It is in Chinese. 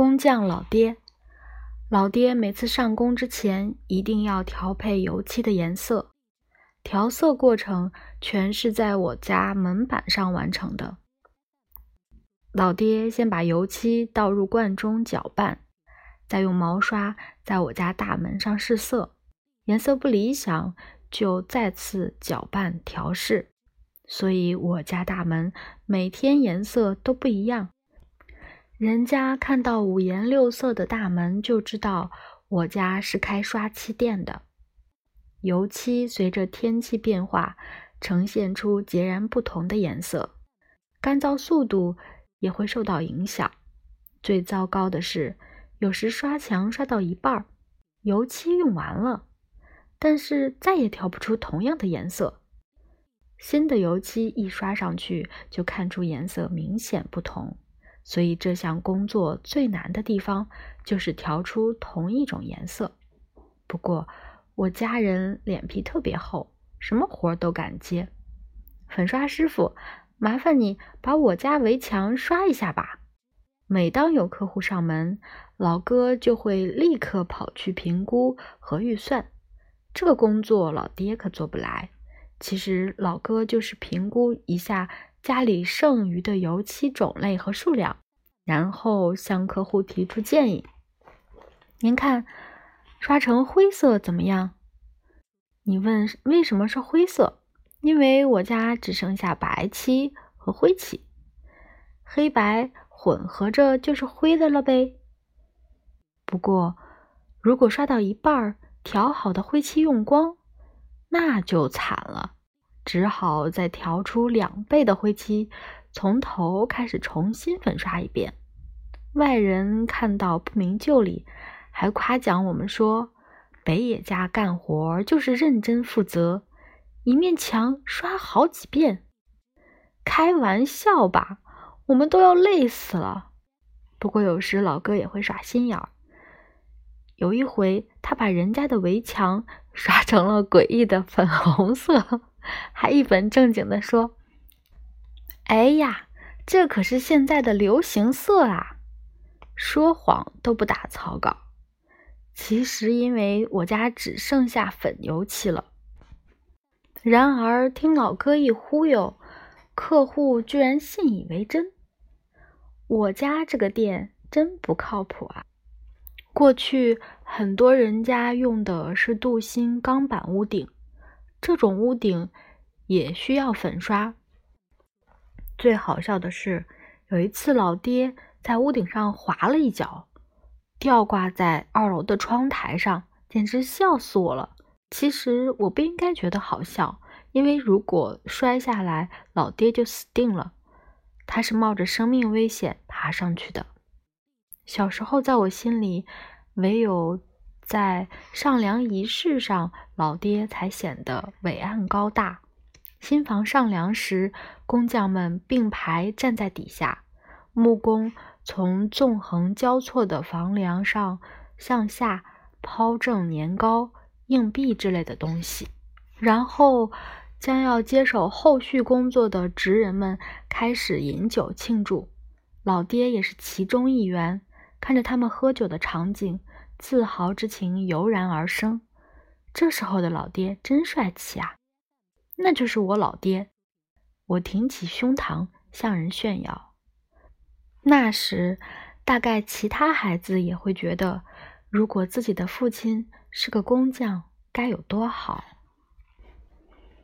工匠老爹，老爹每次上工之前一定要调配油漆的颜色，调色过程全是在我家门板上完成的。老爹先把油漆倒入罐中搅拌，再用毛刷在我家大门上试色，颜色不理想就再次搅拌调试，所以我家大门每天颜色都不一样。人家看到五颜六色的大门，就知道我家是开刷漆店的。油漆随着天气变化，呈现出截然不同的颜色，干燥速度也会受到影响。最糟糕的是，有时刷墙刷到一半，油漆用完了，但是再也调不出同样的颜色。新的油漆一刷上去，就看出颜色明显不同。所以这项工作最难的地方就是调出同一种颜色。不过我家人脸皮特别厚，什么活都敢接。粉刷师傅，麻烦你把我家围墙刷一下吧。每当有客户上门，老哥就会立刻跑去评估和预算。这个工作老爹可做不来。其实老哥就是评估一下。家里剩余的油漆种类和数量，然后向客户提出建议。您看，刷成灰色怎么样？你问为什么是灰色？因为我家只剩下白漆和灰漆，黑白混合着就是灰的了呗。不过，如果刷到一半儿，调好的灰漆用光，那就惨了。只好再调出两倍的灰漆，从头开始重新粉刷一遍。外人看到不明就里，还夸奖我们说：“北野家干活就是认真负责，一面墙刷好几遍。”开玩笑吧，我们都要累死了。不过有时老哥也会耍心眼儿。有一回，他把人家的围墙刷成了诡异的粉红色。还一本正经地说：“哎呀，这可是现在的流行色啊！”说谎都不打草稿。其实因为我家只剩下粉油漆了。然而听老哥一忽悠，客户居然信以为真。我家这个店真不靠谱啊！过去很多人家用的是镀锌钢板屋顶。这种屋顶也需要粉刷。最好笑的是，有一次老爹在屋顶上滑了一跤，吊挂在二楼的窗台上，简直笑死我了。其实我不应该觉得好笑，因为如果摔下来，老爹就死定了。他是冒着生命危险爬上去的。小时候，在我心里，唯有……在上梁仪式上，老爹才显得伟岸高大。新房上梁时，工匠们并排站在底下，木工从纵横交错的房梁上向下抛正年糕、硬币之类的东西，然后将要接手后续工作的职人们开始饮酒庆祝。老爹也是其中一员，看着他们喝酒的场景。自豪之情油然而生。这时候的老爹真帅气啊！那就是我老爹。我挺起胸膛向人炫耀。那时，大概其他孩子也会觉得，如果自己的父亲是个工匠，该有多好。